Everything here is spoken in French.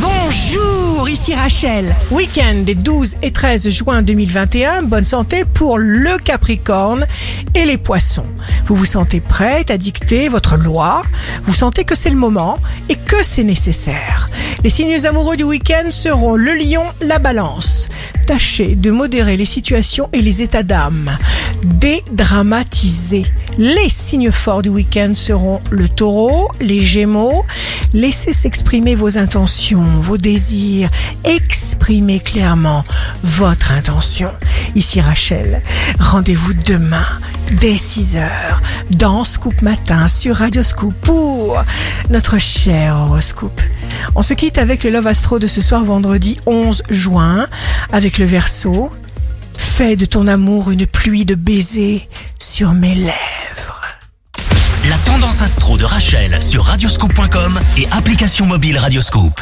Bonjour, ici Rachel. Week-end des 12 et 13 juin 2021. Bonne santé pour le Capricorne et les Poissons. Vous vous sentez prête à dicter votre loi. Vous sentez que c'est le moment et que c'est nécessaire. Les signes amoureux du week-end seront le lion, la balance. Tâchez de modérer les situations et les états d'âme. Dédramatisez. Les signes forts du week-end seront le taureau, les gémeaux. Laissez s'exprimer vos intentions, vos désirs. Exprimez clairement votre intention. Ici Rachel. Rendez-vous demain dès 6h dans Scoop Matin sur Radio Scoop pour notre cher horoscope. On se quitte avec le Love Astro de ce soir vendredi 11 juin avec le verso. Fais de ton amour une pluie de baisers sur mes lèvres. La tendance astro de Rachel sur radioscope.com et application mobile Radioscope.